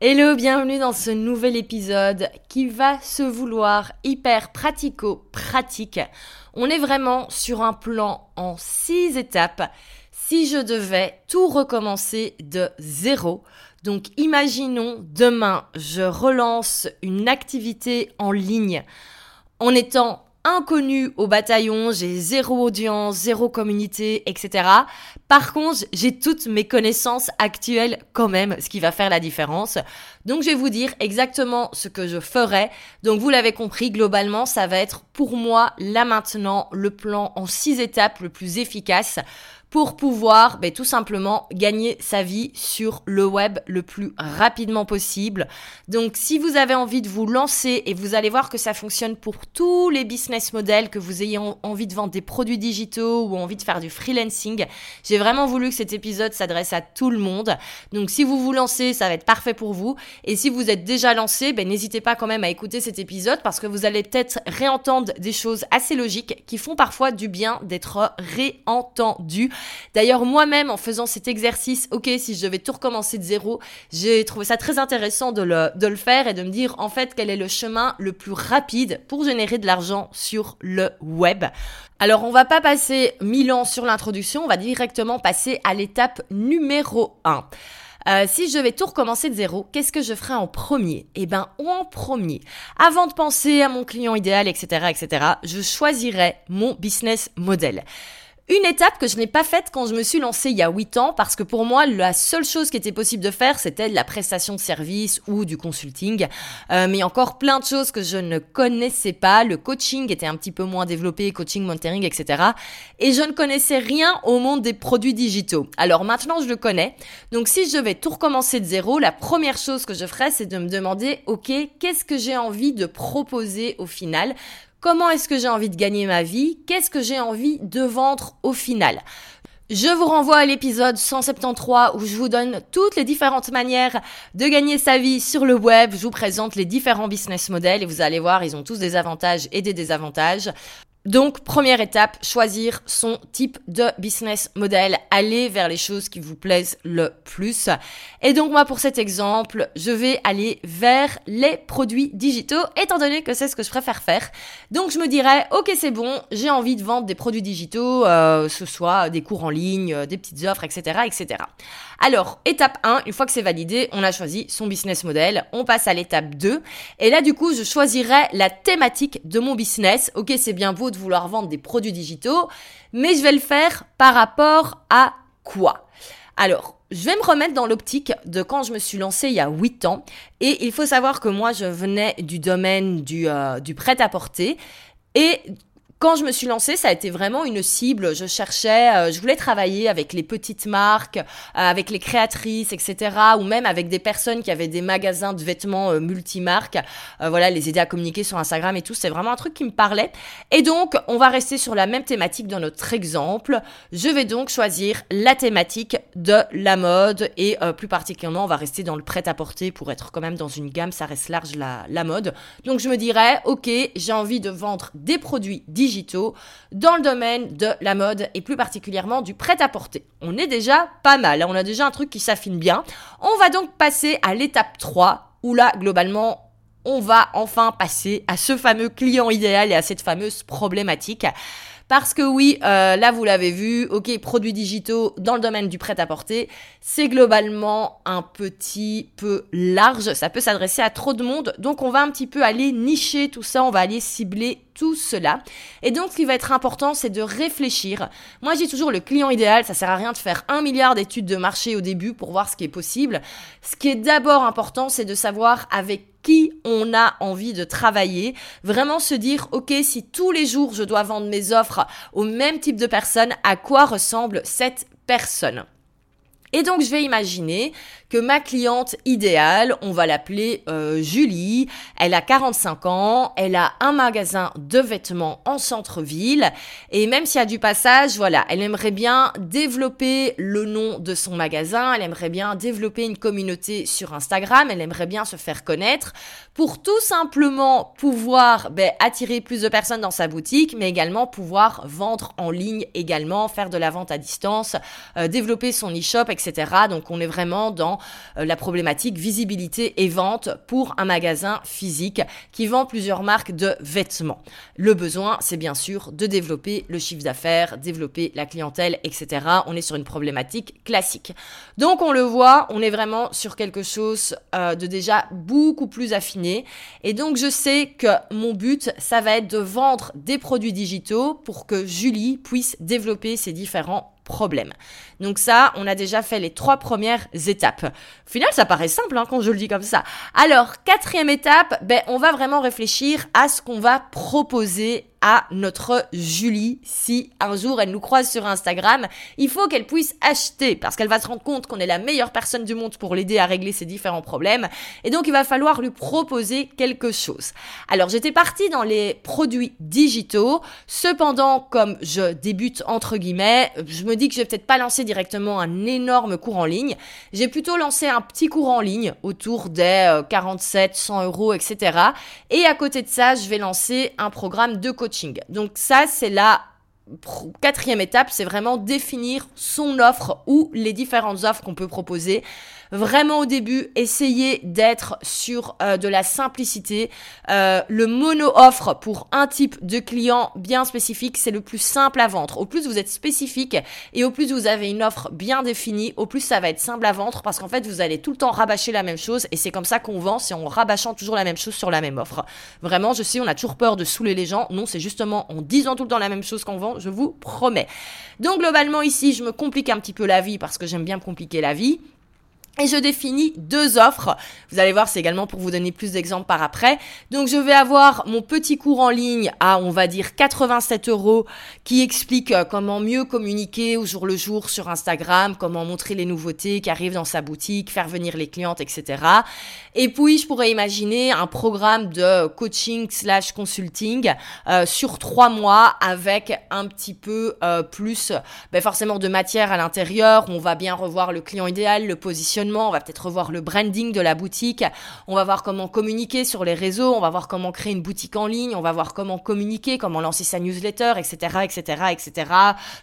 Hello, bienvenue dans ce nouvel épisode qui va se vouloir hyper pratico-pratique. On est vraiment sur un plan en six étapes. Si je devais tout recommencer de zéro, donc imaginons demain, je relance une activité en ligne. En étant inconnu au bataillon, j'ai zéro audience, zéro communauté, etc. Par contre, j'ai toutes mes connaissances actuelles quand même, ce qui va faire la différence. Donc je vais vous dire exactement ce que je ferai. Donc vous l'avez compris, globalement, ça va être pour moi là maintenant le plan en six étapes le plus efficace pour pouvoir ben, tout simplement gagner sa vie sur le web le plus rapidement possible. Donc si vous avez envie de vous lancer et vous allez voir que ça fonctionne pour tous les business models, que vous ayez envie de vendre des produits digitaux ou envie de faire du freelancing, j'ai vraiment voulu que cet épisode s'adresse à tout le monde. Donc si vous vous lancez, ça va être parfait pour vous. Et si vous êtes déjà lancé, ben, n'hésitez pas quand même à écouter cet épisode parce que vous allez peut-être réentendre des choses assez logiques qui font parfois du bien d'être réentendues. D'ailleurs, moi-même, en faisant cet exercice, ok, si je devais tout recommencer de zéro, j'ai trouvé ça très intéressant de le, faire et de me dire, en fait, quel est le chemin le plus rapide pour générer de l'argent sur le web. Alors, on va pas passer mille ans sur l'introduction, on va directement passer à l'étape numéro 1. Euh, si je vais tout recommencer de zéro, qu'est-ce que je ferai en premier? Eh ben, en premier, avant de penser à mon client idéal, etc., etc., je choisirai mon business model. Une étape que je n'ai pas faite quand je me suis lancée il y a 8 ans parce que pour moi, la seule chose qui était possible de faire, c'était de la prestation de service ou du consulting. Euh, mais encore plein de choses que je ne connaissais pas. Le coaching était un petit peu moins développé, coaching, mentoring, etc. Et je ne connaissais rien au monde des produits digitaux. Alors maintenant, je le connais. Donc si je vais tout recommencer de zéro, la première chose que je ferais, c'est de me demander, OK, qu'est-ce que j'ai envie de proposer au final Comment est-ce que j'ai envie de gagner ma vie? Qu'est-ce que j'ai envie de vendre au final? Je vous renvoie à l'épisode 173 où je vous donne toutes les différentes manières de gagner sa vie sur le web. Je vous présente les différents business models et vous allez voir, ils ont tous des avantages et des désavantages. Donc, première étape, choisir son type de business model. Aller vers les choses qui vous plaisent le plus. Et donc, moi, pour cet exemple, je vais aller vers les produits digitaux, étant donné que c'est ce que je préfère faire. Donc, je me dirais, ok, c'est bon, j'ai envie de vendre des produits digitaux, euh, ce soit des cours en ligne, euh, des petites offres, etc., etc. Alors, étape 1, une fois que c'est validé, on a choisi son business model. On passe à l'étape 2. Et là, du coup, je choisirai la thématique de mon business. Ok, c'est bien beau de vouloir vendre des produits digitaux, mais je vais le faire par rapport à quoi? Alors, je vais me remettre dans l'optique de quand je me suis lancée il y a 8 ans. Et il faut savoir que moi, je venais du domaine du, euh, du prêt-à-porter. Et quand je me suis lancée, ça a été vraiment une cible. Je cherchais, euh, je voulais travailler avec les petites marques, euh, avec les créatrices, etc. Ou même avec des personnes qui avaient des magasins de vêtements euh, multimarques. voilà, les aider à communiquer sur Instagram et tout. C'est vraiment un truc qui me parlait. Et donc, on va rester sur la même thématique dans notre exemple. Je vais donc choisir la thématique de la mode et plus particulièrement, on va rester dans le prêt-à-porter pour être quand même dans une gamme. Ça reste large la, la mode. Donc, je me dirais, ok, j'ai envie de vendre des produits digitaux dans le domaine de la mode et plus particulièrement du prêt-à-porter. On est déjà pas mal, hein. on a déjà un truc qui s'affine bien. On va donc passer à l'étape 3 où là, globalement, on va enfin passer à ce fameux client idéal et à cette fameuse problématique. Parce que oui, euh, là vous l'avez vu, ok, produits digitaux dans le domaine du prêt-à-porter, c'est globalement un petit peu large, ça peut s'adresser à trop de monde, donc on va un petit peu aller nicher tout ça, on va aller cibler cela. Et donc, ce qui va être important, c'est de réfléchir. Moi, j'ai toujours le client idéal. Ça sert à rien de faire un milliard d'études de marché au début pour voir ce qui est possible. Ce qui est d'abord important, c'est de savoir avec qui on a envie de travailler. Vraiment se dire, OK, si tous les jours je dois vendre mes offres au même type de personne, à quoi ressemble cette personne? Et donc, je vais imaginer que ma cliente idéale, on va l'appeler euh, Julie, elle a 45 ans, elle a un magasin de vêtements en centre-ville, et même s'il y a du passage, voilà, elle aimerait bien développer le nom de son magasin, elle aimerait bien développer une communauté sur Instagram, elle aimerait bien se faire connaître pour tout simplement pouvoir ben, attirer plus de personnes dans sa boutique, mais également pouvoir vendre en ligne également, faire de la vente à distance, euh, développer son e-shop, etc. Donc on est vraiment dans euh, la problématique visibilité et vente pour un magasin physique qui vend plusieurs marques de vêtements. Le besoin, c'est bien sûr de développer le chiffre d'affaires, développer la clientèle, etc. On est sur une problématique classique. Donc on le voit, on est vraiment sur quelque chose euh, de déjà beaucoup plus affiné. Et donc je sais que mon but, ça va être de vendre des produits digitaux pour que Julie puisse développer ses différents problème. Donc ça, on a déjà fait les trois premières étapes. Au final, ça paraît simple hein, quand je le dis comme ça. Alors, quatrième étape, ben, on va vraiment réfléchir à ce qu'on va proposer à notre Julie si un jour elle nous croise sur Instagram. Il faut qu'elle puisse acheter parce qu'elle va se rendre compte qu'on est la meilleure personne du monde pour l'aider à régler ses différents problèmes. Et donc il va falloir lui proposer quelque chose. Alors j'étais partie dans les produits digitaux. Cependant, comme je débute entre guillemets, je me que je vais peut-être pas lancer directement un énorme cours en ligne. J'ai plutôt lancé un petit cours en ligne autour des 47, euh, 100 euros, etc. Et à côté de ça, je vais lancer un programme de coaching donc ça, c'est la quatrième étape, c'est vraiment définir son offre ou les différentes offres qu'on peut proposer Vraiment au début, essayez d'être sur euh, de la simplicité. Euh, le mono-offre pour un type de client bien spécifique, c'est le plus simple à vendre. Au plus vous êtes spécifique et au plus vous avez une offre bien définie, au plus ça va être simple à vendre parce qu'en fait vous allez tout le temps rabâcher la même chose et c'est comme ça qu'on vend, c'est en rabâchant toujours la même chose sur la même offre. Vraiment, je sais, on a toujours peur de saouler les gens. Non, c'est justement en disant tout le temps la même chose qu'on vend, je vous promets. Donc globalement ici, je me complique un petit peu la vie parce que j'aime bien me compliquer la vie. Et je définis deux offres. Vous allez voir, c'est également pour vous donner plus d'exemples par après. Donc, je vais avoir mon petit cours en ligne à, on va dire, 87 euros qui explique euh, comment mieux communiquer au jour le jour sur Instagram, comment montrer les nouveautés qui arrivent dans sa boutique, faire venir les clientes, etc. Et puis, je pourrais imaginer un programme de coaching slash consulting euh, sur trois mois avec un petit peu euh, plus, ben forcément, de matière à l'intérieur. On va bien revoir le client idéal, le on va peut-être revoir le branding de la boutique, on va voir comment communiquer sur les réseaux, on va voir comment créer une boutique en ligne, on va voir comment communiquer, comment lancer sa newsletter, etc., etc., etc.,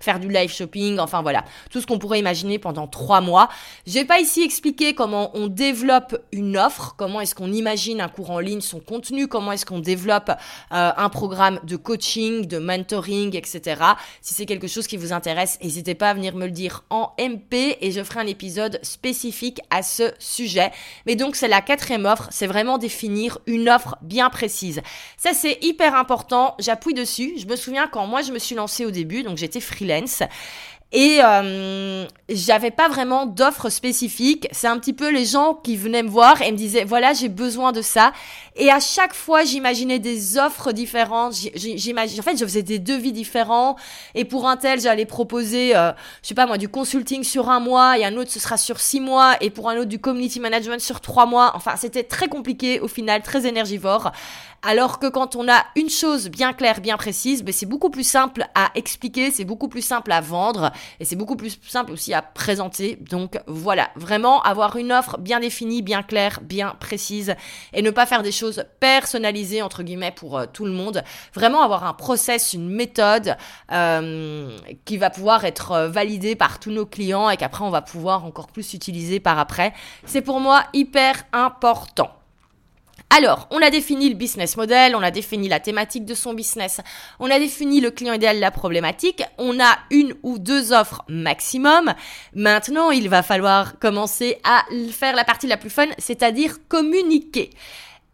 faire du live shopping, enfin voilà, tout ce qu'on pourrait imaginer pendant trois mois. Je vais pas ici expliquer comment on développe une offre, comment est-ce qu'on imagine un cours en ligne, son contenu, comment est-ce qu'on développe euh, un programme de coaching, de mentoring, etc. Si c'est quelque chose qui vous intéresse, n'hésitez pas à venir me le dire en MP et je ferai un épisode spécifique à ce sujet. Mais donc c'est la quatrième offre, c'est vraiment définir une offre bien précise. Ça c'est hyper important, j'appuie dessus. Je me souviens quand moi je me suis lancée au début, donc j'étais freelance. Et euh, j'avais pas vraiment d'offres spécifiques. C'est un petit peu les gens qui venaient me voir et me disaient voilà j'ai besoin de ça. Et à chaque fois j'imaginais des offres différentes. J'imagine en fait je faisais des devis différents. Et pour un tel j'allais proposer euh, je sais pas moi du consulting sur un mois et un autre ce sera sur six mois et pour un autre du community management sur trois mois. Enfin c'était très compliqué au final très énergivore. Alors que quand on a une chose bien claire, bien précise, ben c'est beaucoup plus simple à expliquer, c'est beaucoup plus simple à vendre et c'est beaucoup plus simple aussi à présenter. Donc voilà, vraiment avoir une offre bien définie, bien claire, bien précise et ne pas faire des choses personnalisées entre guillemets pour euh, tout le monde. Vraiment avoir un process, une méthode euh, qui va pouvoir être euh, validée par tous nos clients et qu'après on va pouvoir encore plus utiliser par après. C'est pour moi hyper important. Alors, on a défini le business model, on a défini la thématique de son business, on a défini le client idéal, la problématique, on a une ou deux offres maximum. Maintenant, il va falloir commencer à faire la partie la plus fun, c'est-à-dire communiquer.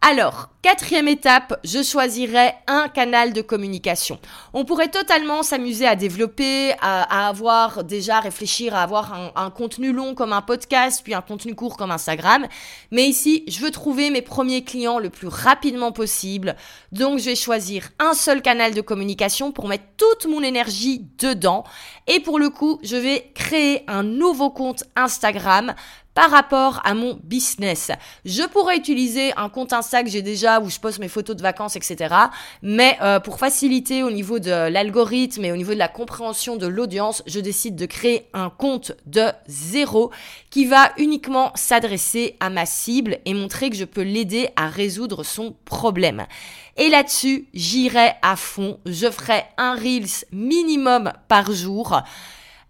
Alors, quatrième étape, je choisirais un canal de communication. On pourrait totalement s'amuser à développer, à, avoir déjà réfléchir à avoir un, un, contenu long comme un podcast, puis un contenu court comme Instagram. Mais ici, je veux trouver mes premiers clients le plus rapidement possible. Donc, je vais choisir un seul canal de communication pour mettre toute mon énergie dedans. Et pour le coup, je vais créer un nouveau compte Instagram par rapport à mon business. Je pourrais utiliser un compte Insta que j'ai déjà où je poste mes photos de vacances, etc. Mais euh, pour faciliter au niveau de l'algorithme et au niveau de la compréhension de l'audience, je décide de créer un compte de zéro qui va uniquement s'adresser à ma cible et montrer que je peux l'aider à résoudre son problème. Et là-dessus, j'irai à fond. Je ferai un Reels minimum par jour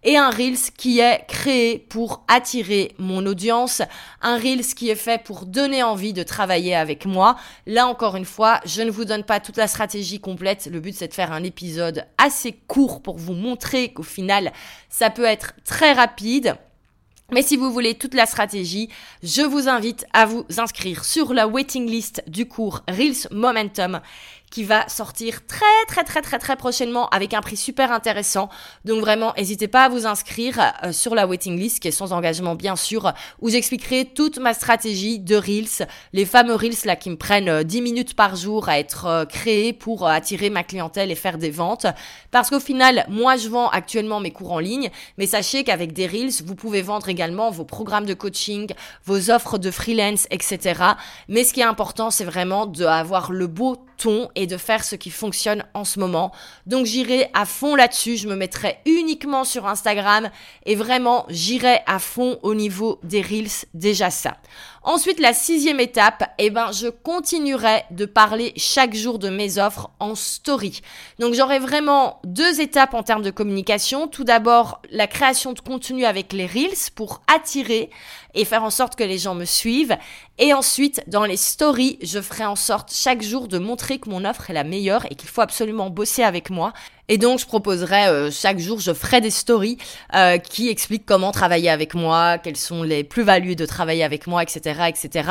et un Reels qui est créé pour attirer mon audience, un Reels qui est fait pour donner envie de travailler avec moi. Là encore une fois, je ne vous donne pas toute la stratégie complète, le but c'est de faire un épisode assez court pour vous montrer qu'au final, ça peut être très rapide. Mais si vous voulez toute la stratégie, je vous invite à vous inscrire sur la waiting list du cours Reels Momentum qui va sortir très très très très très prochainement avec un prix super intéressant. Donc vraiment, n'hésitez pas à vous inscrire euh, sur la waiting list qui est sans engagement bien sûr, où j'expliquerai toute ma stratégie de Reels, les fameux Reels là qui me prennent 10 euh, minutes par jour à être euh, créés pour attirer ma clientèle et faire des ventes. Parce qu'au final, moi je vends actuellement mes cours en ligne, mais sachez qu'avec des Reels, vous pouvez vendre également vos programmes de coaching, vos offres de freelance, etc. Mais ce qui est important, c'est vraiment d'avoir le beau et de faire ce qui fonctionne en ce moment. Donc j'irai à fond là-dessus, je me mettrai uniquement sur Instagram et vraiment j'irai à fond au niveau des Reels, déjà ça. Ensuite, la sixième étape, eh ben, je continuerai de parler chaque jour de mes offres en story. Donc, j'aurai vraiment deux étapes en termes de communication. Tout d'abord, la création de contenu avec les Reels pour attirer et faire en sorte que les gens me suivent. Et ensuite, dans les stories, je ferai en sorte chaque jour de montrer que mon offre est la meilleure et qu'il faut absolument bosser avec moi. Et donc, je proposerai euh, chaque jour, je ferai des stories euh, qui expliquent comment travailler avec moi, quelles sont les plus-values de travailler avec moi, etc., etc.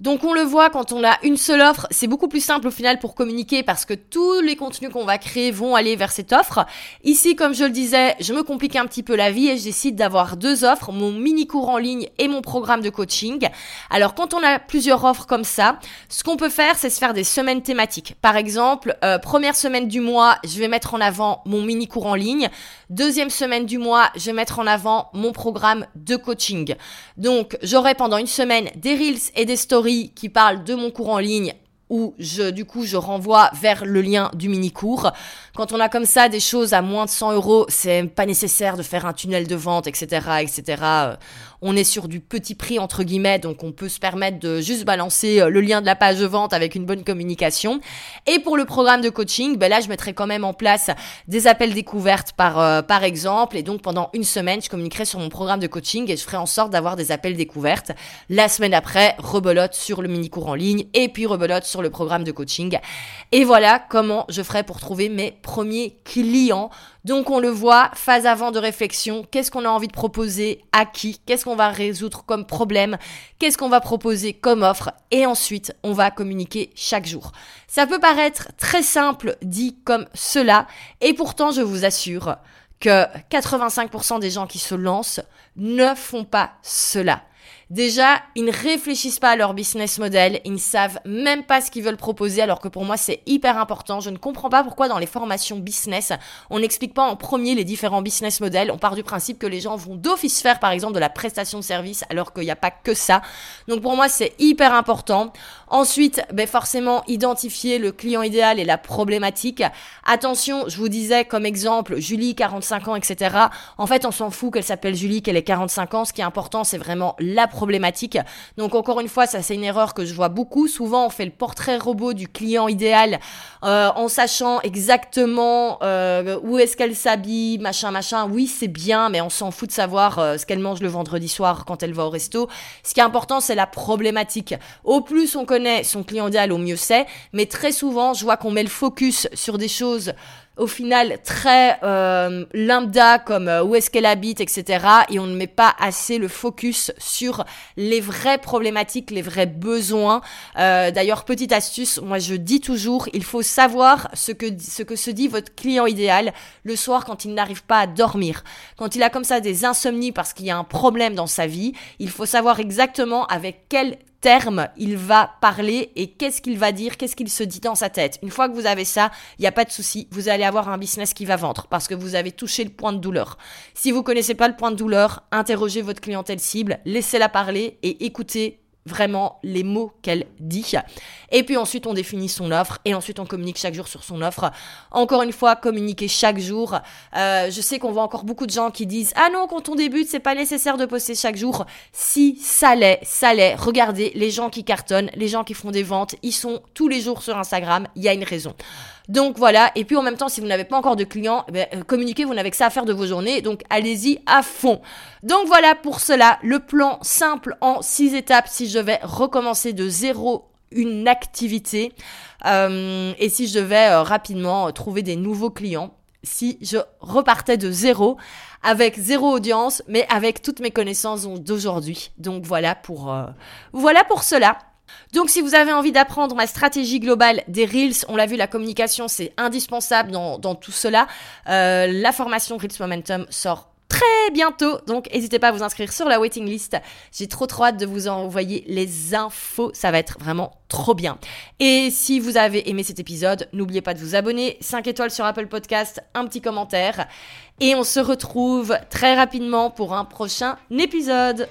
Donc on le voit quand on a une seule offre, c'est beaucoup plus simple au final pour communiquer parce que tous les contenus qu'on va créer vont aller vers cette offre. Ici, comme je le disais, je me complique un petit peu la vie et je décide d'avoir deux offres, mon mini cours en ligne et mon programme de coaching. Alors quand on a plusieurs offres comme ça, ce qu'on peut faire, c'est se faire des semaines thématiques. Par exemple, euh, première semaine du mois, je vais mettre en avant mon mini cours en ligne. Deuxième semaine du mois, je vais mettre en avant mon programme de coaching. Donc j'aurai pendant une semaine des reels et des stories qui parle de mon cours en ligne où je, du coup, je renvoie vers le lien du mini-cours. Quand on a comme ça des choses à moins de 100 euros, c'est pas nécessaire de faire un tunnel de vente, etc., etc on est sur du petit prix entre guillemets, donc on peut se permettre de juste balancer euh, le lien de la page de vente avec une bonne communication. Et pour le programme de coaching, ben là je mettrai quand même en place des appels découvertes par euh, par exemple, et donc pendant une semaine je communiquerai sur mon programme de coaching et je ferai en sorte d'avoir des appels découvertes. La semaine après, rebelote sur le mini cours en ligne et puis rebelote sur le programme de coaching. Et voilà comment je ferai pour trouver mes premiers clients. Donc on le voit, phase avant de réflexion, qu'est-ce qu'on a envie de proposer, à qui, qu'est-ce qu'on va résoudre comme problème, qu'est-ce qu'on va proposer comme offre, et ensuite on va communiquer chaque jour. Ça peut paraître très simple dit comme cela, et pourtant je vous assure que 85% des gens qui se lancent ne font pas cela. Déjà, ils ne réfléchissent pas à leur business model, ils ne savent même pas ce qu'ils veulent proposer, alors que pour moi c'est hyper important. Je ne comprends pas pourquoi dans les formations business, on n'explique pas en premier les différents business models. On part du principe que les gens vont d'office faire par exemple de la prestation de service, alors qu'il n'y a pas que ça. Donc pour moi c'est hyper important. Ensuite, ben forcément, identifier le client idéal et la problématique. Attention, je vous disais comme exemple, Julie, 45 ans, etc. En fait, on s'en fout qu'elle s'appelle Julie, qu'elle ait 45 ans. Ce qui est important, c'est vraiment la problématique. Donc encore une fois, ça c'est une erreur que je vois beaucoup. Souvent, on fait le portrait robot du client idéal euh, en sachant exactement euh, où est-ce qu'elle s'habille, machin, machin. Oui, c'est bien, mais on s'en fout de savoir euh, ce qu'elle mange le vendredi soir quand elle va au resto. Ce qui est important, c'est la problématique. Au plus on connaît son client idéal, au mieux c'est. Mais très souvent, je vois qu'on met le focus sur des choses au final très euh, lambda comme euh, où est-ce qu'elle habite, etc. Et on ne met pas assez le focus sur les vraies problématiques, les vrais besoins. Euh, D'ailleurs, petite astuce, moi je dis toujours, il faut savoir ce que, ce que se dit votre client idéal le soir quand il n'arrive pas à dormir. Quand il a comme ça des insomnies parce qu'il y a un problème dans sa vie, il faut savoir exactement avec quel terme il va parler et qu'est-ce qu'il va dire, qu'est-ce qu'il se dit dans sa tête. Une fois que vous avez ça, il n'y a pas de souci, vous allez avoir un business qui va vendre parce que vous avez touché le point de douleur. Si vous connaissez pas le point de douleur, interrogez votre clientèle cible, laissez-la parler et écoutez vraiment les mots qu'elle dit. Et puis ensuite, on définit son offre et ensuite, on communique chaque jour sur son offre. Encore une fois, communiquer chaque jour. Euh, je sais qu'on voit encore beaucoup de gens qui disent Ah non, quand on débute, c'est pas nécessaire de poster chaque jour. Si, ça l'est, ça l'est. Regardez, les gens qui cartonnent, les gens qui font des ventes, ils sont tous les jours sur Instagram. Il y a une raison. Donc voilà, et puis en même temps, si vous n'avez pas encore de clients, eh ben, euh, communiquez, vous n'avez que ça à faire de vos journées, donc allez-y à fond. Donc voilà pour cela, le plan simple en six étapes. Si je vais recommencer de zéro une activité euh, et si je devais euh, rapidement trouver des nouveaux clients si je repartais de zéro avec zéro audience mais avec toutes mes connaissances d'aujourd'hui. Donc voilà pour voilà pour cela donc si vous avez envie d'apprendre ma stratégie globale des Reels, on l'a vu, la communication c'est indispensable dans, tout cela. Euh, la formation Reels Momentum sort très bientôt. Donc n'hésitez pas à vous inscrire sur la waiting list. J'ai trop trop hâte de vous envoyer les infos. Ça va être vraiment trop bien. Et si vous avez aimé cet épisode, n'oubliez pas de vous abonner. 5 étoiles sur Apple Podcast, un petit commentaire. Et on se retrouve très rapidement pour un prochain épisode.